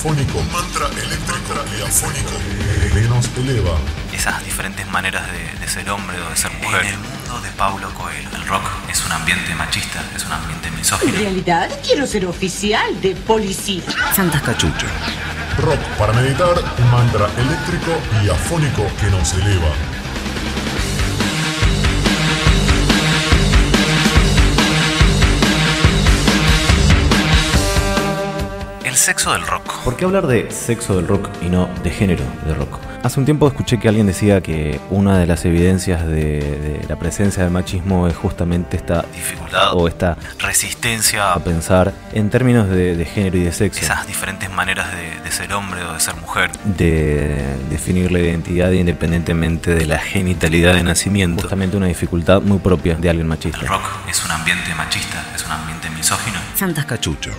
Afónico. Mantra eléctrico y afónico que nos eleva. Esas diferentes maneras de, de ser hombre o de ser mujer. En el mundo de Paulo Coelho. El rock es un ambiente machista, es un ambiente En misógino. realidad quiero ser oficial de policía. Santas Cachucho. Rock para meditar. Un mantra eléctrico y afónico que nos eleva. El sexo del rock. ¿Por qué hablar de sexo del rock y no de género de rock? Hace un tiempo escuché que alguien decía que una de las evidencias de, de la presencia del machismo es justamente esta Dificultad o esta resistencia a pensar en términos de, de género y de sexo, esas diferentes maneras de, de ser hombre o de ser mujer. de definir la identidad independientemente de la genitalidad de nacimiento. Justamente una dificultad muy propia de alguien El machista. rock es un ambiente machista, es un ambiente misógino. Santas Cachucho.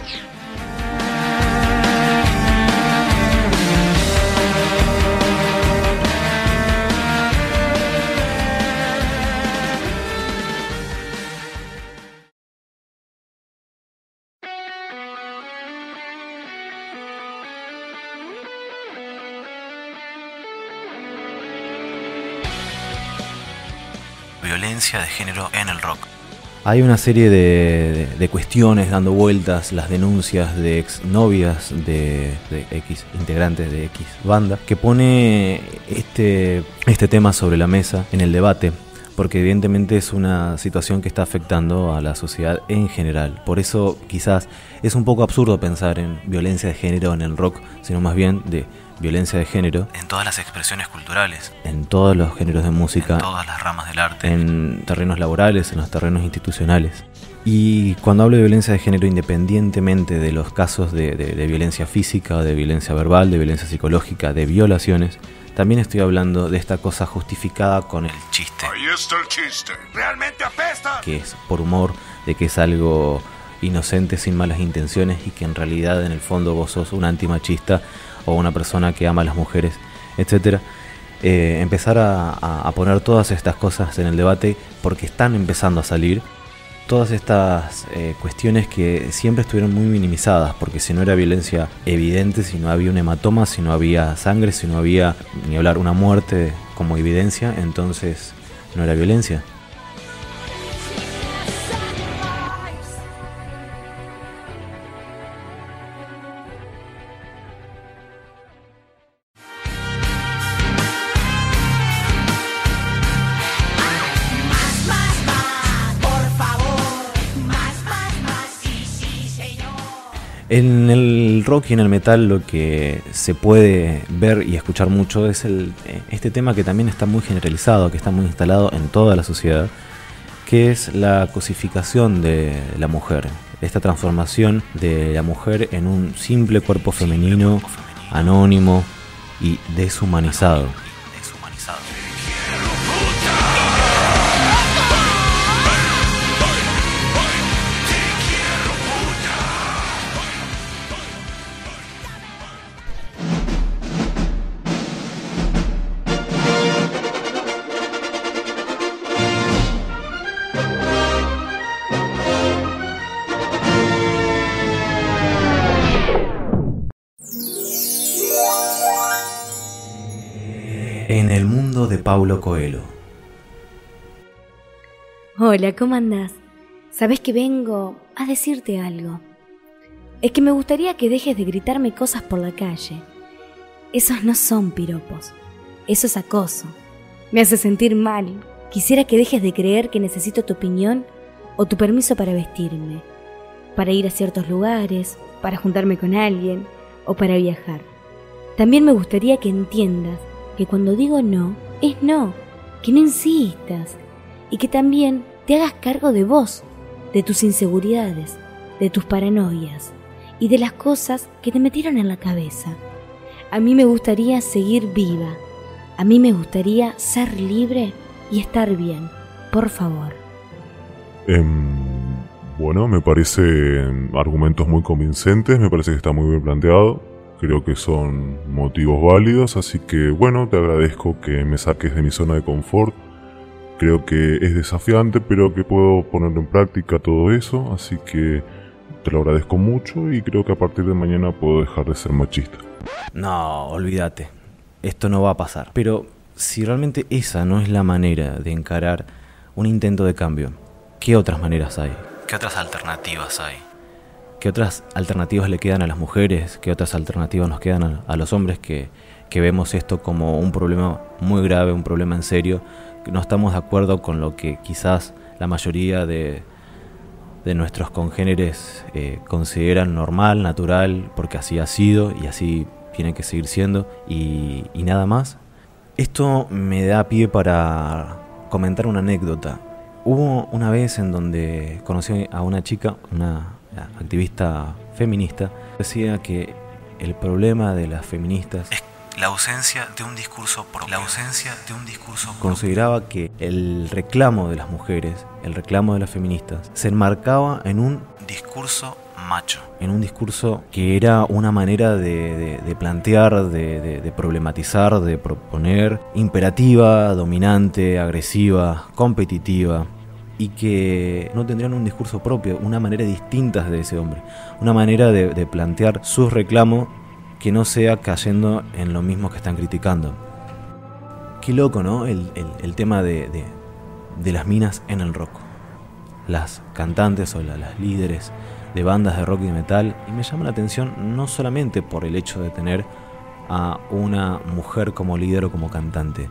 De género en el rock. Hay una serie de, de- de cuestiones dando vueltas, las denuncias de exnovias de, de X integrantes de X banda, que pone este, este tema sobre la mesa en el debate, porque evidentemente es una situación que está afectando a la sociedad en general. Por eso quizás es un poco absurdo pensar en violencia de género en el rock, sino más bien de violencia de género En todas las expresiones culturales, en todos los géneros de música, en todas las ramas del arte. en terrenos laborales, en los terrenos institucionales. Y cuando hablo de violencia de género, independientemente de los casos de, de- de violencia física, de violencia verbal, de violencia psicológica, de violaciones, también estoy hablando de esta cosa justificada con el Chiste. Ahí está el chiste. Realmente apesta. que es por humor, de que es algo inocente, sin malas intenciones y que en realidad en el fondo vos sos un antimachista o una persona que ama a las mujeres, etcétera. Eh, empezar a, poner todas estas cosas en el debate porque están empezando a salir. Todas estas eh, cuestiones que siempre estuvieron muy minimizadas, porque si no era violencia evidente, si no había un hematoma, si no había sangre, si no había ni hablar una muerte como evidencia, entonces no era violencia. En el rock y en el metal lo que se puede ver y escuchar mucho es el, eh, este tema que también está muy generalizado, que está muy instalado en toda la sociedad, que es la cosificación de la mujer, esta transformación de la mujer en un simple cuerpo femenino, anónimo y deshumanizado. Deshumanizado. Paulo Coelho. Hola, ¿cómo andás? Sabes que vengo a decirte algo. Es que me gustaría que dejes de gritarme cosas por la calle. Esos no son piropos. Eso es acoso. Me hace sentir mal. Quisiera que dejes de creer que necesito tu opinión o tu permiso para vestirme, para ir a ciertos lugares, para juntarme con alguien o para viajar. También me gustaría que entiendas que cuando digo no, es no que no insistas y que también te hagas cargo de vos, de tus inseguridades, de tus paranoias y de las cosas que te metieron en la cabeza. A mí me gustaría seguir viva. A mí me gustaría ser libre y estar bien. Por favor. Em, bueno, me parecen argumentos muy convincentes, me parece que está muy bien planteado. Creo que son motivos válidos, así que bueno, te agradezco que me saques de mi zona de confort. Creo que es desafiante, pero que puedo poner en práctica todo eso, así que te lo agradezco mucho y creo que a partir de mañana puedo dejar de ser machista. No, olvídate. Esto no va a pasar. Pero si realmente esa no es la manera de encarar un intento de cambio, ¿qué otras maneras hay? ¿Qué otras alternativas hay? ¿Qué otras alternativas le quedan a las mujeres? ¿Qué otras alternativas nos quedan a, los hombres que, que vemos esto como un problema muy grave, un problema en serio? No estamos de acuerdo con lo que quizás la mayoría de, de nuestros congéneres eh, consideran normal, natural, porque así ha sido y así tiene que seguir siendo y, y nada más. Esto me da pie para comentar una anécdota. Hubo una vez en donde conocí a una chica, una activista feminista, decía que el problema de las feministas Es la ausencia de un discurso propio. La ausencia de un discurso propio. consideraba que el reclamo de las mujeres, el reclamo de las feministas, se enmarcaba en un discurso macho. en un discurso que era una manera de, de- de plantear, de problematizar, de proponer, imperativa, dominante, agresiva, competitiva, y que no tendrían un discurso propio, una manera distinta de ese hombre, una manera de, plantear sus reclamos que no sea cayendo en lo mismo que están criticando. Qué loco, ¿no? El, tema de, las minas en el rock las cantantes o la- las líderes de bandas de rock y metal y me llama la atención no solamente por el hecho de tener a una mujer como líder o como cantante,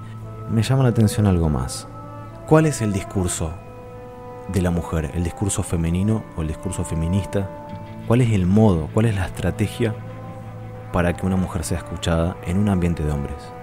me llama la atención algo más. ¿Cuál es el discurso de la mujer? ¿El discurso femenino o el discurso feminista? ¿Cuál es el modo, cuál es la estrategia para que una mujer sea escuchada en un ambiente de hombres?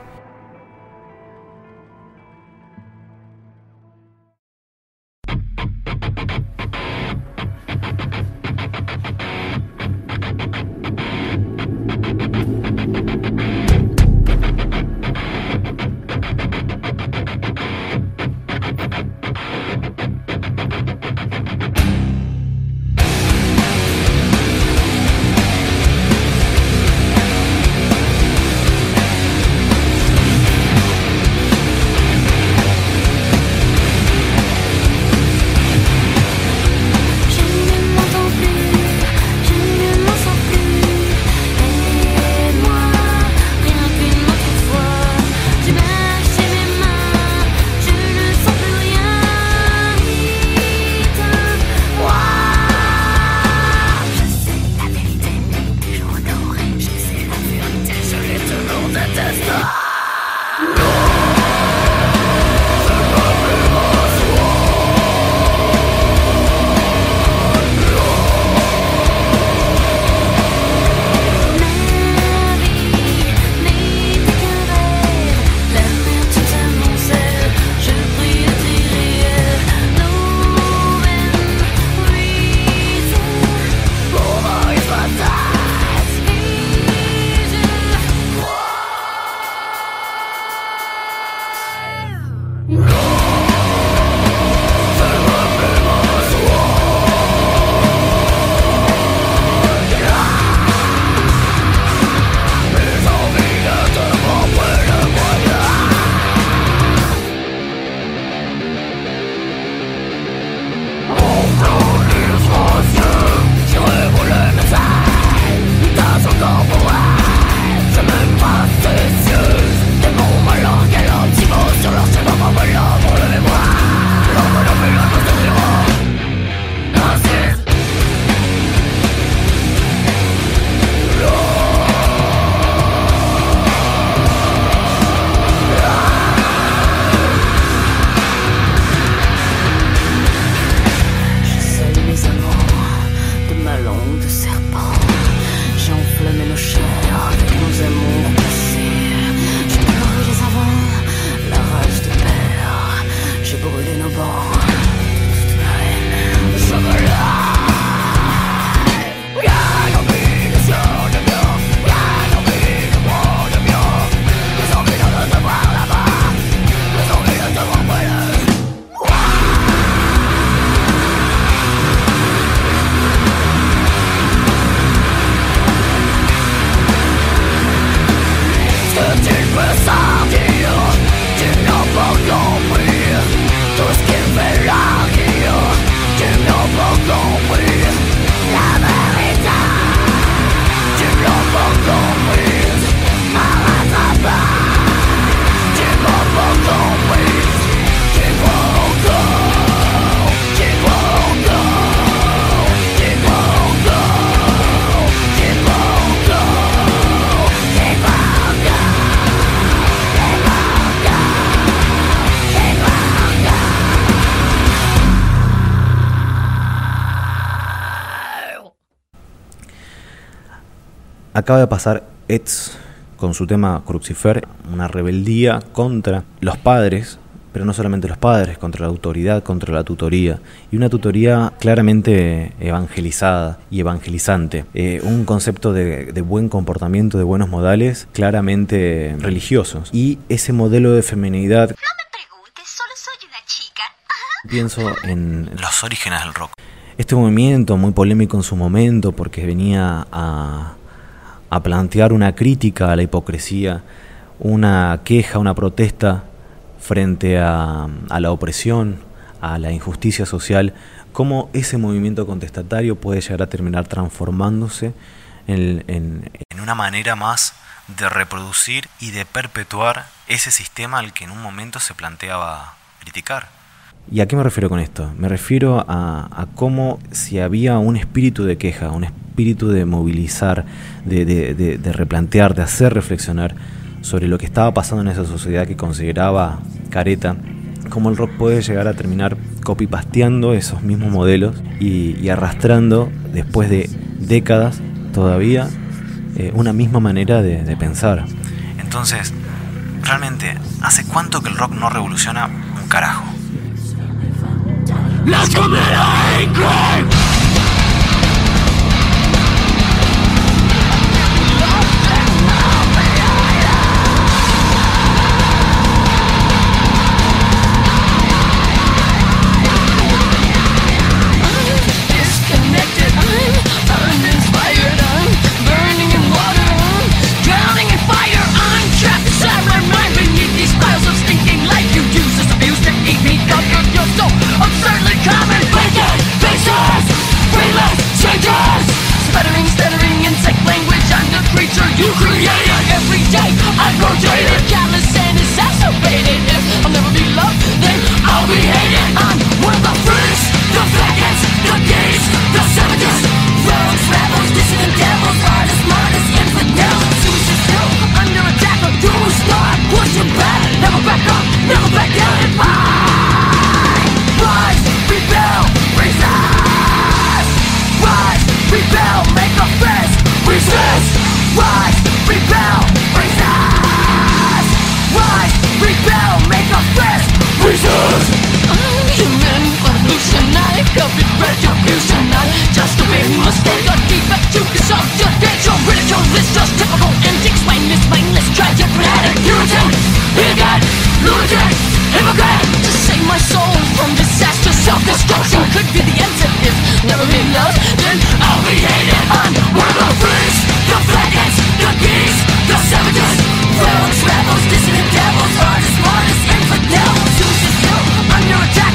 Acaba de pasar Eds con su tema Crucifer, una rebeldía contra los padres, pero no solamente los padres, contra la autoridad, contra la tutoría, y una tutoría claramente evangelizada y evangelizante, eh, un concepto de, de, buen comportamiento, de buenos modales, claramente religiosos, y ese modelo de feminidad... No me preguntes, solo soy una chica. Pienso en Los orígenes del rock. este movimiento muy polémico en su momento porque venía a, a plantear una crítica a la hipocresía, una queja, una protesta frente a, a la opresión, a la injusticia social, cómo ese movimiento contestatario puede llegar a terminar transformándose en, en, En una manera más de reproducir y de perpetuar ese sistema al que en un momento se planteaba criticar. ¿Y a qué me refiero con esto? Me refiero a, a cómo si había un espíritu de queja, un espíritu de movilizar, de, replantear, de hacer reflexionar sobre lo que estaba pasando en esa sociedad que consideraba careta, cómo el rock puede llegar a terminar copypasteando esos mismos modelos y, arrastrando después de décadas todavía eh, una misma manera de pensar. Entonces, realmente, ¿hace cuánto que el rock no revoluciona un carajo? Let's commit a hate crime! Just a big mistake. A defect to subjugate your ridicule. It's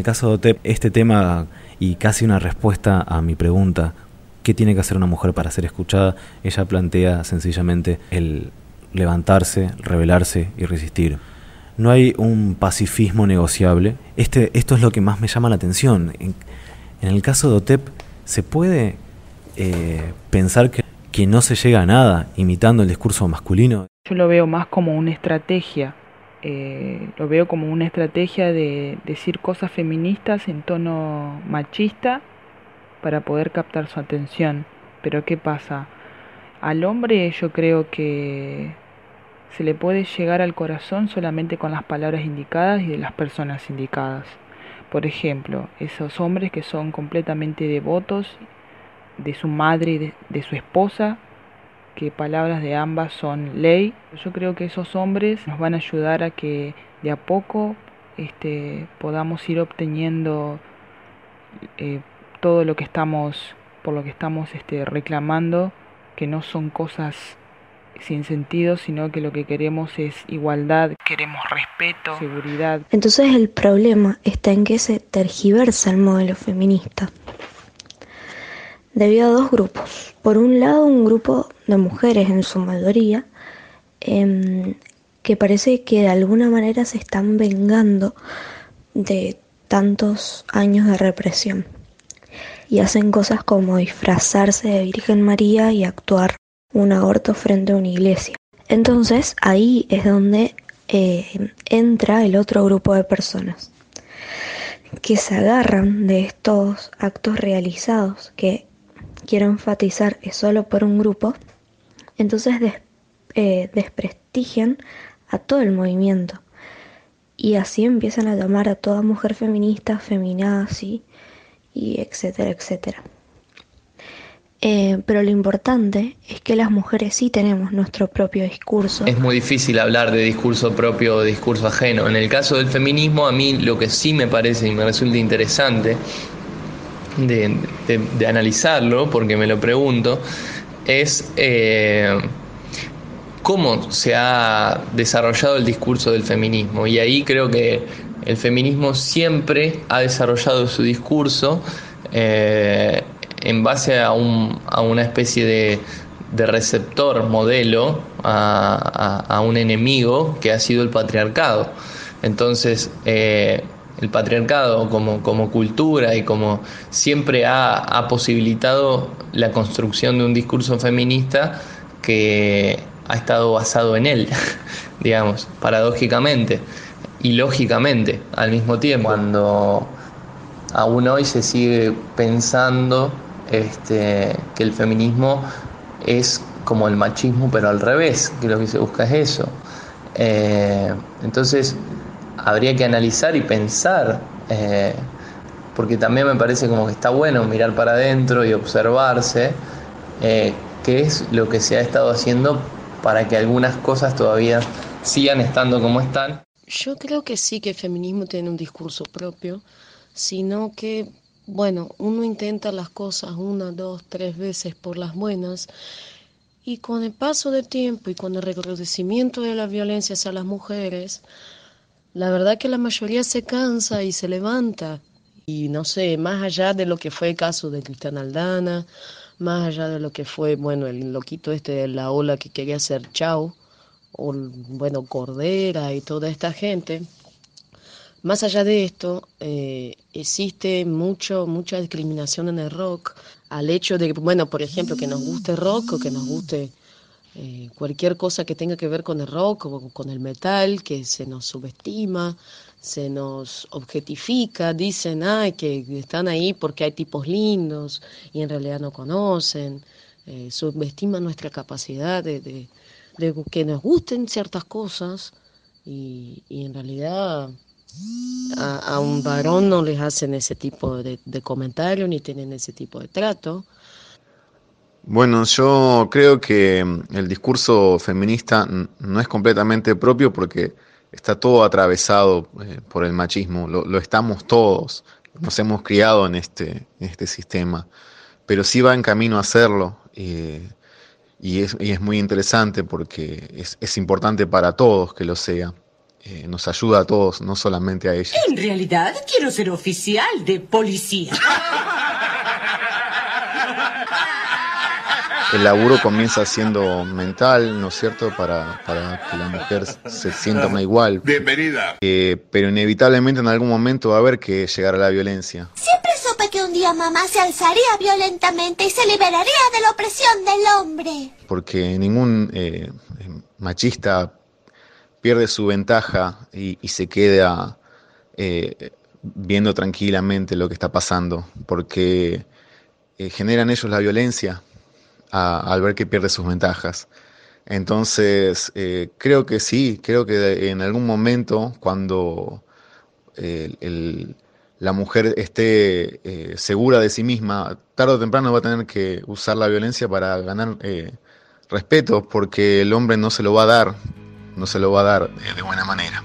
el caso de Otep, este tema y casi una respuesta a mi pregunta, ¿qué tiene que hacer una mujer para ser escuchada? Ella plantea sencillamente el levantarse, rebelarse y resistir. no hay un pacifismo negociable. Este, esto es lo que más me llama la atención. En, el caso de OTEP, ¿se puede eh, pensar que, que no se llega a nada imitando el discurso masculino? Yo lo veo más como una estrategia. Eh, lo veo como una estrategia de decir cosas feministas en tono machista para poder captar su atención. Pero ¿qué pasa? Al hombre yo creo que se le puede llegar al corazón solamente con las palabras indicadas y de las personas indicadas. Por ejemplo, esos hombres que son completamente devotos de su madre y de, su esposa, que palabras de ambas son ley. Yo creo que esos hombres nos van a ayudar a que de a poco este, podamos ir obteniendo eh, todo lo que estamos, por lo que estamos este, reclamando, que no son cosas sin sentido, sino que lo que queremos es igualdad, queremos respeto, seguridad. Entonces el problema está en que se tergiversa el modelo feminista. Debido a dos grupos. Por un lado, un grupo de mujeres en su mayoría, em, que parece que de alguna manera se están vengando de tantos años de represión. Y hacen cosas como disfrazarse de Virgen María y actuar un aborto frente a una iglesia. Entonces ahí es donde eh, entra el otro grupo de personas que se agarran de estos actos realizados que quiero enfatizar es solo por un grupo, entonces eh, desprestigian a todo el movimiento y así empiezan a llamar a toda mujer feminista, feminazi y etcétera, etcétera. Eh, pero lo importante es que las mujeres sí tenemos nuestro propio discurso. Es muy difícil hablar de discurso propio o discurso ajeno. En el caso del feminismo, a mí lo que sí me parece y me resulta interesante de, analizarlo, porque me lo pregunto, es eh, cómo se ha desarrollado el discurso del feminismo. Y ahí creo que el feminismo siempre ha desarrollado su discurso. Eh, en base a, un, a una especie de, receptor modelo a, un enemigo que ha sido el patriarcado. Entonces, eh, el patriarcado como, como, cultura y como siempre ha, ha, posibilitado la construcción de un discurso feminista que ha estado basado en él, digamos, paradójicamente y lógicamente al mismo tiempo. Cuando aún hoy se sigue pensando este, que el feminismo es como el machismo, pero al revés, que lo que se busca es eso. Eh, entonces, habría que analizar y pensar, eh, porque también me parece como que está bueno mirar para adentro y observarse eh, qué es lo que se ha estado haciendo para que algunas cosas todavía sigan estando como están. Yo creo que sí que el feminismo tiene un discurso propio, sino que bueno, uno intenta las cosas una, dos, tres veces por las buenas y con el paso del tiempo y con el recrudecimiento de la violencia hacia las mujeres, la verdad que la mayoría se cansa y se levanta. Y no sé, más allá de lo que fue el caso de Cristian Aldana, más allá de lo que fue, bueno, el loquito este de la ola que quería ser chau, o bueno, Cordera y toda esta gente, más allá de esto, eh, existe mucho, mucha discriminación en el rock al hecho de, bueno, por ejemplo, que nos guste rock o que nos guste eh, cualquier cosa que tenga que ver con el rock o con el metal, que se nos subestima, se nos objetifica, dicen, ay, que están ahí porque hay tipos lindos y en realidad no conocen, eh, subestiman nuestra capacidad de, de, que nos gusten ciertas cosas y, y en realidad a, un varón no les hacen ese tipo de, de comentario ni tienen ese tipo de trato. Bueno, yo creo que mm, el discurso feminista no es completamente propio porque está todo atravesado eh, por el machismo, lo, estamos todos, nos hemos criado en este, este sistema, pero sí va en camino a hacerlo eh, y, es, y, es, muy interesante porque es, es importante para todos que lo sea. Eh, nos ayuda a todos, no solamente a ella. En realidad quiero ser oficial de policía. el laburo comienza siendo mental, ¿no es cierto?, para, para que la mujer se sienta más igual. Bienvenida. Eh, pero inevitablemente en algún momento va a haber que llegar a la violencia. Siempre supe que un día mamá se alzaría violentamente y se liberaría de la opresión del hombre. Porque ningún eh, machista pierde su ventaja y, y se queda eh, viendo tranquilamente lo que está pasando, porque eh, generan ellos la violencia al ver que pierde sus ventajas. Entonces, eh, creo que sí, creo que en algún momento, cuando el- la mujer esté eh, segura de sí misma, tarde o temprano va a tener que usar la violencia para ganar eh, respeto, porque el hombre no se lo va a dar, no se lo va a dar de- buena manera.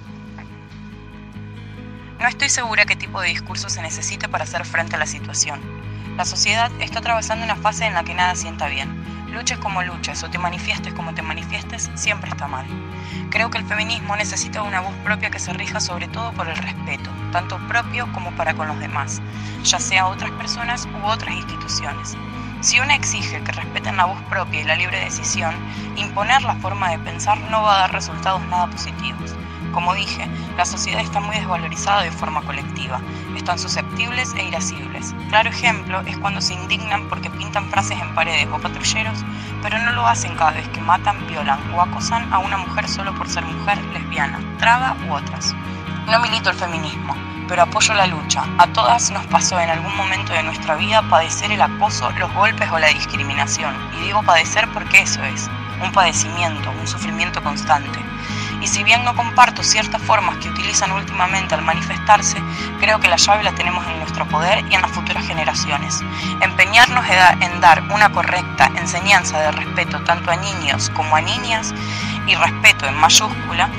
No estoy segura qué tipo de discurso se necesite para hacer frente a la situación. La sociedad está atravesando una fase en la que nada sienta bien. Luches como luches o te manifiestes como te manifiestes, siempre está mal. Creo que el feminismo necesita una voz propia que se rija sobre todo por el respeto, tanto propio como para con los demás, ya sea otras personas u otras instituciones. Si una exige que respeten la voz propia y la libre decisión, imponer la forma de pensar no va a dar resultados nada positivos. Como dije, la sociedad está muy desvalorizada de forma colectiva. Están susceptibles e irascibles. Claro ejemplo es cuando se indignan porque pintan frases en paredes o patrulleros, pero no lo hacen cada vez que matan, violan o acosan a una mujer solo por ser mujer, lesbiana, traga u otras. No milito el feminismo, pero apoyo la lucha. A todas nos pasó en algún momento de nuestra vida padecer el acoso, los golpes o la discriminación. Y digo padecer porque eso es, un padecimiento, un sufrimiento constante. Y si bien no comparto ciertas formas que utilizan últimamente al manifestarse, creo que la llave la tenemos en nuestro poder y en las futuras generaciones. Empeñarnos en dar- una correcta enseñanza de respeto tanto a niños como a niñas y respeto en mayúscula,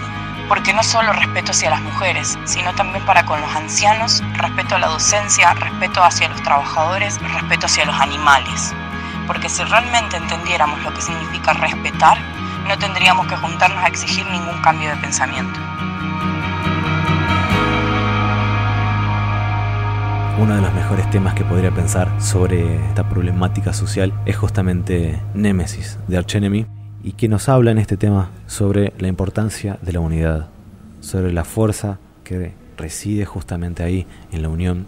porque no solo respeto hacia las mujeres, sino también para con los ancianos, respeto a la docencia, respeto hacia los trabajadores, respeto hacia los animales. Porque si realmente entendiéramos lo que significa respetar, no tendríamos que juntarnos a exigir ningún cambio de pensamiento. Uno de los mejores temas que podría pensar sobre esta problemática social es justamente Némesis de Arch Enemy y que nos habla en este tema sobre la importancia de la unidad, sobre la fuerza que reside justamente ahí en la unión.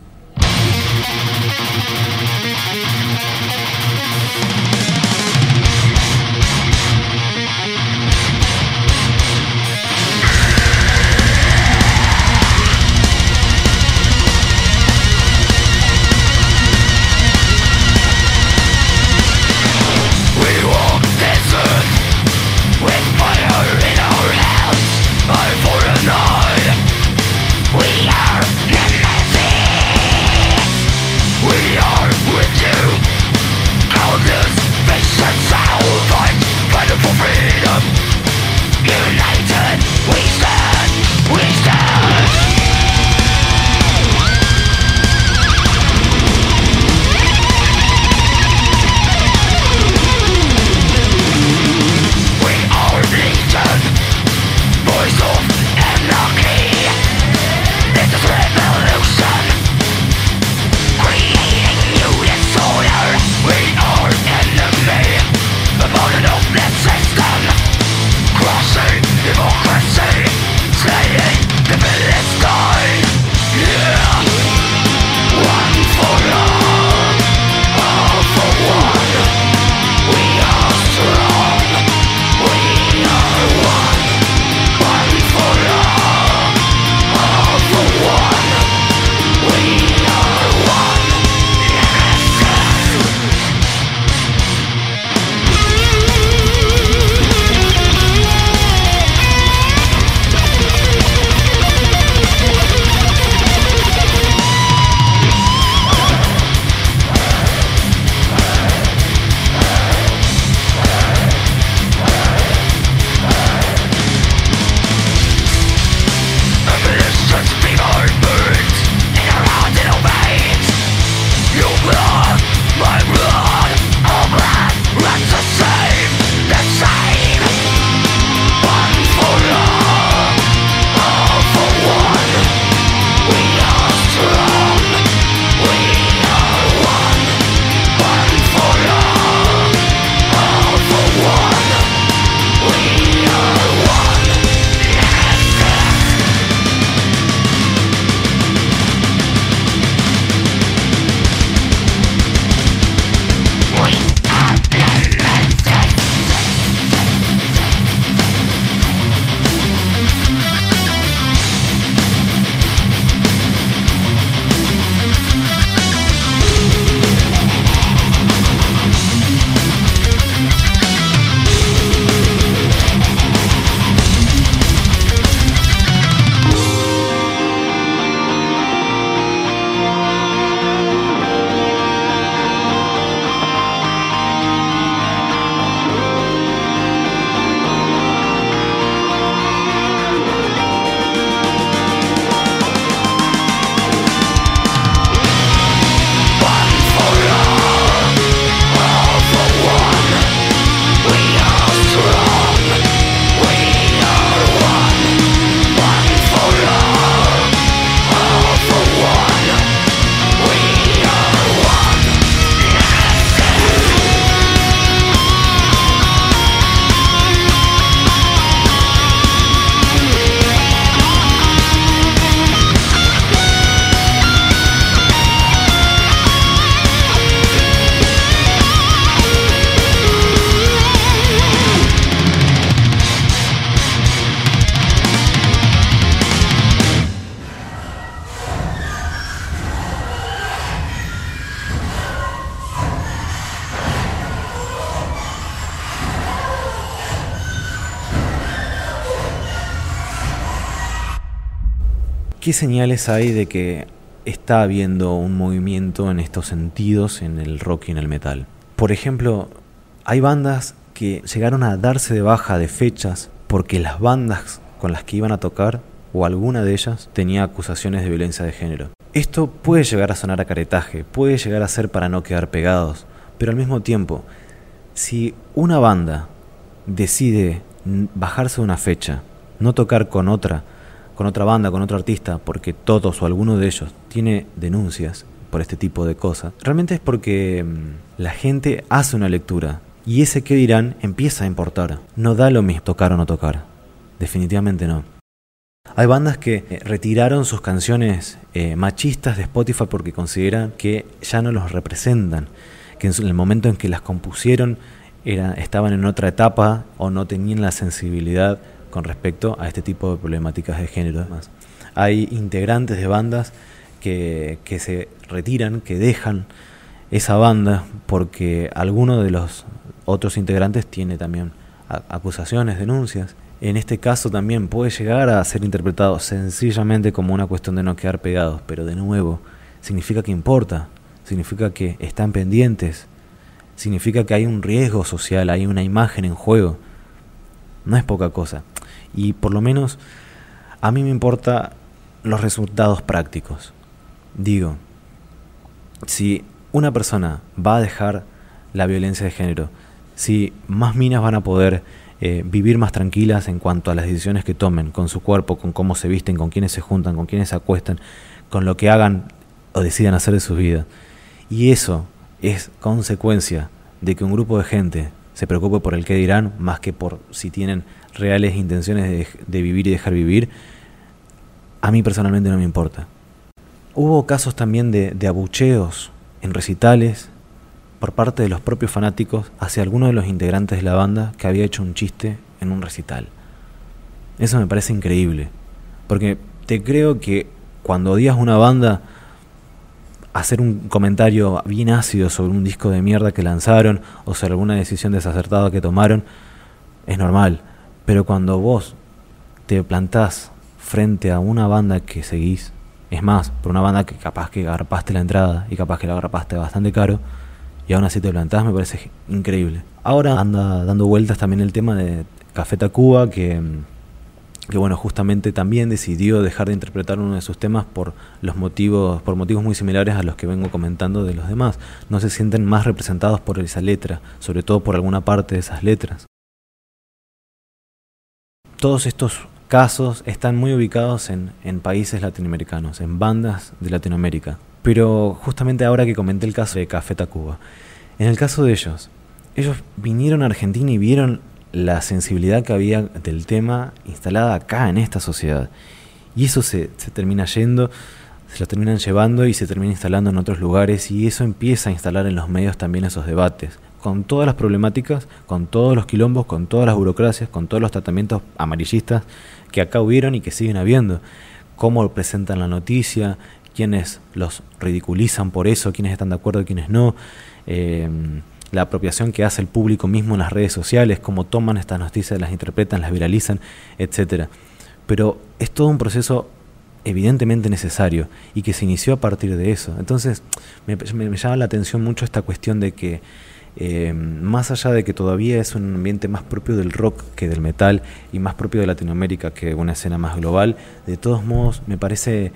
¿Qué señales hay de que está habiendo un movimiento en estos sentidos en el rock y en el metal? Por ejemplo, hay bandas que llegaron a darse de baja de fechas porque las bandas con las que iban a tocar o alguna de ellas tenía acusaciones de violencia de género. Esto puede llegar a sonar a caretaje, puede llegar a ser para no quedar pegados, pero al mismo tiempo, si una banda decide bajarse una fecha, no tocar con otra, con otra banda, con otro artista, porque todos o alguno de ellos tiene denuncias por este tipo de cosas, realmente es porque mm, la gente hace una lectura y ese que dirán empieza a importar. No da lo mismo tocar o no tocar. Definitivamente no. Hay bandas que eh, retiraron sus canciones eh, machistas de Spotify porque consideran que ya no los representan, que en el momento en que las compusieron era, estaban en otra etapa o no tenían la sensibilidad con respecto a este tipo de problemáticas de género. Además, hay integrantes de bandas que, que se retiran, que dejan esa banda porque alguno de los otros integrantes tiene también acusaciones, denuncias en este caso también puede llegar a ser interpretado sencillamente como una cuestión de no quedar pegados, pero de nuevo, significa que importa, significa que están pendientes, significa que hay un riesgo social, hay una imagen en juego. No es poca cosa. Y por lo menos a mí me importa los resultados prácticos. Digo, si una persona va a dejar la violencia de género, si más minas van a poder eh, vivir más tranquilas en cuanto a las decisiones que tomen con su cuerpo, con cómo se visten, con quiénes se juntan, con quiénes se acuestan, con lo que hagan o decidan hacer de su vida. Y eso es consecuencia de que un grupo de gente se preocupe por el que dirán más que por si tienen reales intenciones de, vivir y dejar vivir, a mí personalmente no me importa. Hubo casos también de, de abucheos en recitales por parte de los propios fanáticos hacia alguno de los integrantes de la banda que había hecho un chiste en un recital. Eso me parece increíble, porque te creo que cuando odias una banda, hacer un comentario bien ácido sobre un disco de mierda que lanzaron o sobre alguna decisión desacertada que tomaron, es normal. Pero cuando vos te plantás frente a una banda que seguís, es más, por una banda que capaz que agarpaste la entrada y capaz que la agarpaste bastante caro, y aún así te plantás, me parece increíble. Ahora anda dando vueltas también el tema de Café Tacuba, que, que bueno, justamente también decidió dejar de interpretar uno de sus temas por los motivos, por motivos muy similares a los que vengo comentando de los demás. No se sienten más representados por esa letra, sobre todo por alguna parte de esas letras. Todos estos casos están muy ubicados en, países latinoamericanos, en bandas de Latinoamérica. Pero justamente ahora que comenté el caso de Café Tacuba, en el caso de ellos, ellos vinieron a Argentina y vieron la sensibilidad que había del tema instalada acá en esta sociedad. Y eso se, se termina yendo, se lo terminan llevando y se termina instalando en otros lugares y eso empieza a instalar en los medios también esos debates, con todas las problemáticas, con todos los quilombos, con todas las burocracias, con todos los tratamientos amarillistas que acá hubieron y que siguen habiendo. Cómo presentan la noticia, quienes los ridiculizan por eso, quienes están de acuerdo y no, eh, la apropiación que hace el público mismo en las redes sociales, cómo toman estas noticias, las interpretan, las viralizan, etc. Pero es todo un proceso evidentemente necesario y que se inició a partir de eso. Entonces me, llama la atención mucho esta cuestión de que eh, más allá de que todavía es un ambiente más propio del rock que del metal y más propio de Latinoamérica que una escena más global, de todos modos me parece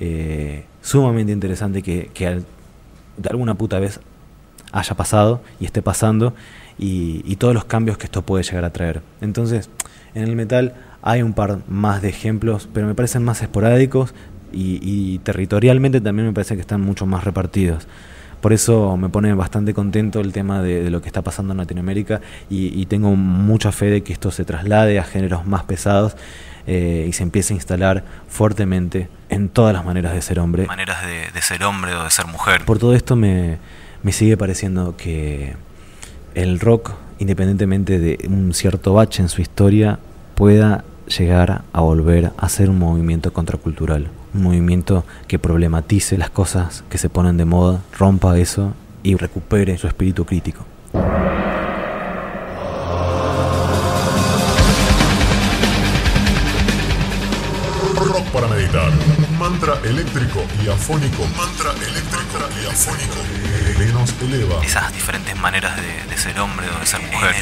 eh, sumamente interesante que, de alguna puta vez haya pasado y esté pasando y, todos los cambios que esto puede llegar a traer. Entonces, en el metal hay un par más de ejemplos, pero me parecen más esporádicos y, territorialmente también me parece que están mucho más repartidos. Por eso me pone bastante contento el tema de, lo que está pasando en Latinoamérica y, y tengo mucha fe de que esto se traslade a géneros más pesados eh, y se empieza a instalar fuertemente en todas las maneras de ser hombre. Maneras de, ser hombre o de ser mujer. Por todo esto me, me sigue pareciendo que el rock, independientemente de un cierto bache en su historia, pueda llegar a volver a ser un movimiento contracultural, un movimiento que problematice las cosas que se ponen de moda, rompa eso y recupere su espíritu crítico. para meditar. un mantra eléctrico y afónico. Mantra eléctrico y afónico que nos eleva. Esas diferentes maneras de, de ser hombre o de ser mujer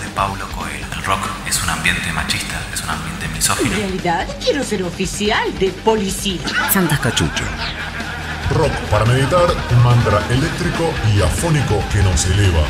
de Paulo Coelho. El rock es un ambiente machista, es un ambiente misógino. En realidad quiero ser oficial de policía. Santas Cachucha. Rock para meditar, un mantra eléctrico y afónico que nos eleva.